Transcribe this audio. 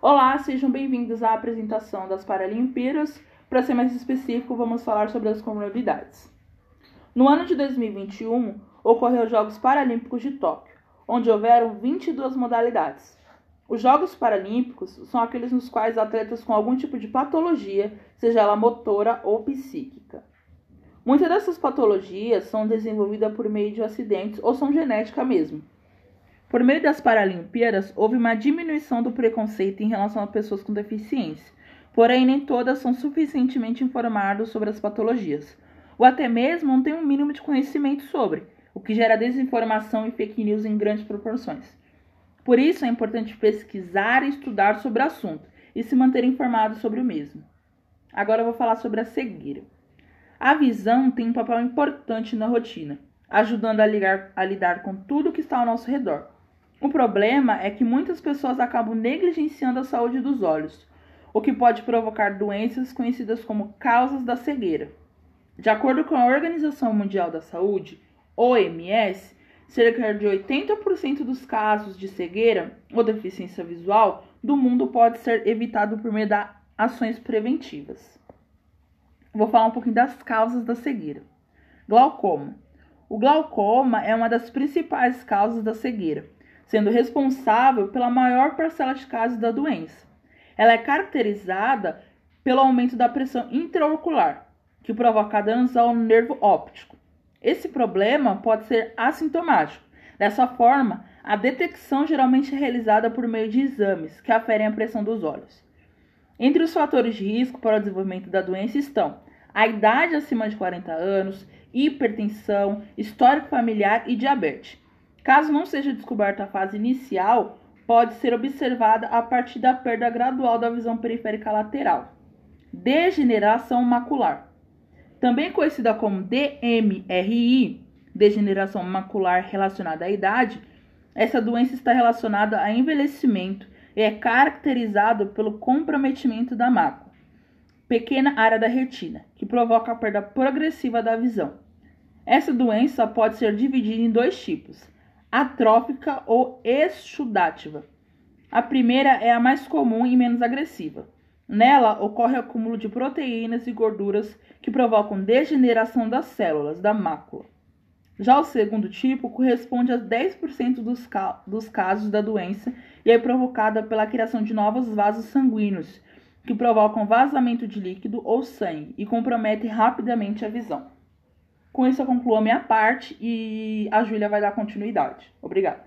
Olá, sejam bem-vindos à apresentação das Paralimpíadas. Para ser mais específico, vamos falar sobre as comunidades. No ano de 2021, ocorreu os Jogos Paralímpicos de Tóquio, onde houveram 22 modalidades. Os Jogos Paralímpicos são aqueles nos quais atletas com algum tipo de patologia, seja ela motora ou psíquica. Muitas dessas patologias são desenvolvidas por meio de acidentes ou são genética mesmo. Por meio das Paralimpíadas, houve uma diminuição do preconceito em relação a pessoas com deficiência, porém nem todas são suficientemente informadas sobre as patologias, ou até mesmo não têm um mínimo de conhecimento sobre, o que gera desinformação e fake news em grandes proporções. Por isso é importante pesquisar e estudar sobre o assunto e se manter informado sobre o mesmo. Agora eu vou falar sobre a cegueira. A visão tem um papel importante na rotina, ajudando a, ligar, a lidar com tudo que está ao nosso redor o problema é que muitas pessoas acabam negligenciando a saúde dos olhos, o que pode provocar doenças conhecidas como causas da cegueira. De acordo com a Organização Mundial da Saúde, OMS, cerca de 80% dos casos de cegueira ou deficiência visual do mundo pode ser evitado por meio de ações preventivas. Vou falar um pouquinho das causas da cegueira. Glaucoma. O glaucoma é uma das principais causas da cegueira sendo responsável pela maior parcela de casos da doença. Ela é caracterizada pelo aumento da pressão intraocular, que provoca danos ao nervo óptico. Esse problema pode ser assintomático. Dessa forma, a detecção geralmente é realizada por meio de exames que aferem a pressão dos olhos. Entre os fatores de risco para o desenvolvimento da doença estão a idade acima de 40 anos, hipertensão, histórico familiar e diabetes. Caso não seja descoberta a fase inicial, pode ser observada a partir da perda gradual da visão periférica lateral. Degeneração macular. Também conhecida como DMRI, degeneração macular relacionada à idade, essa doença está relacionada a envelhecimento e é caracterizado pelo comprometimento da mácula, pequena área da retina, que provoca a perda progressiva da visão. Essa doença pode ser dividida em dois tipos: atrófica ou exudativa. A primeira é a mais comum e menos agressiva. Nela ocorre o acúmulo de proteínas e gorduras que provocam degeneração das células da mácula. Já o segundo tipo corresponde a 10% dos, ca dos casos da doença e é provocada pela criação de novos vasos sanguíneos, que provocam vazamento de líquido ou sangue e comprometem rapidamente a visão. Com isso, eu concluo a minha parte e a Júlia vai dar continuidade. Obrigada.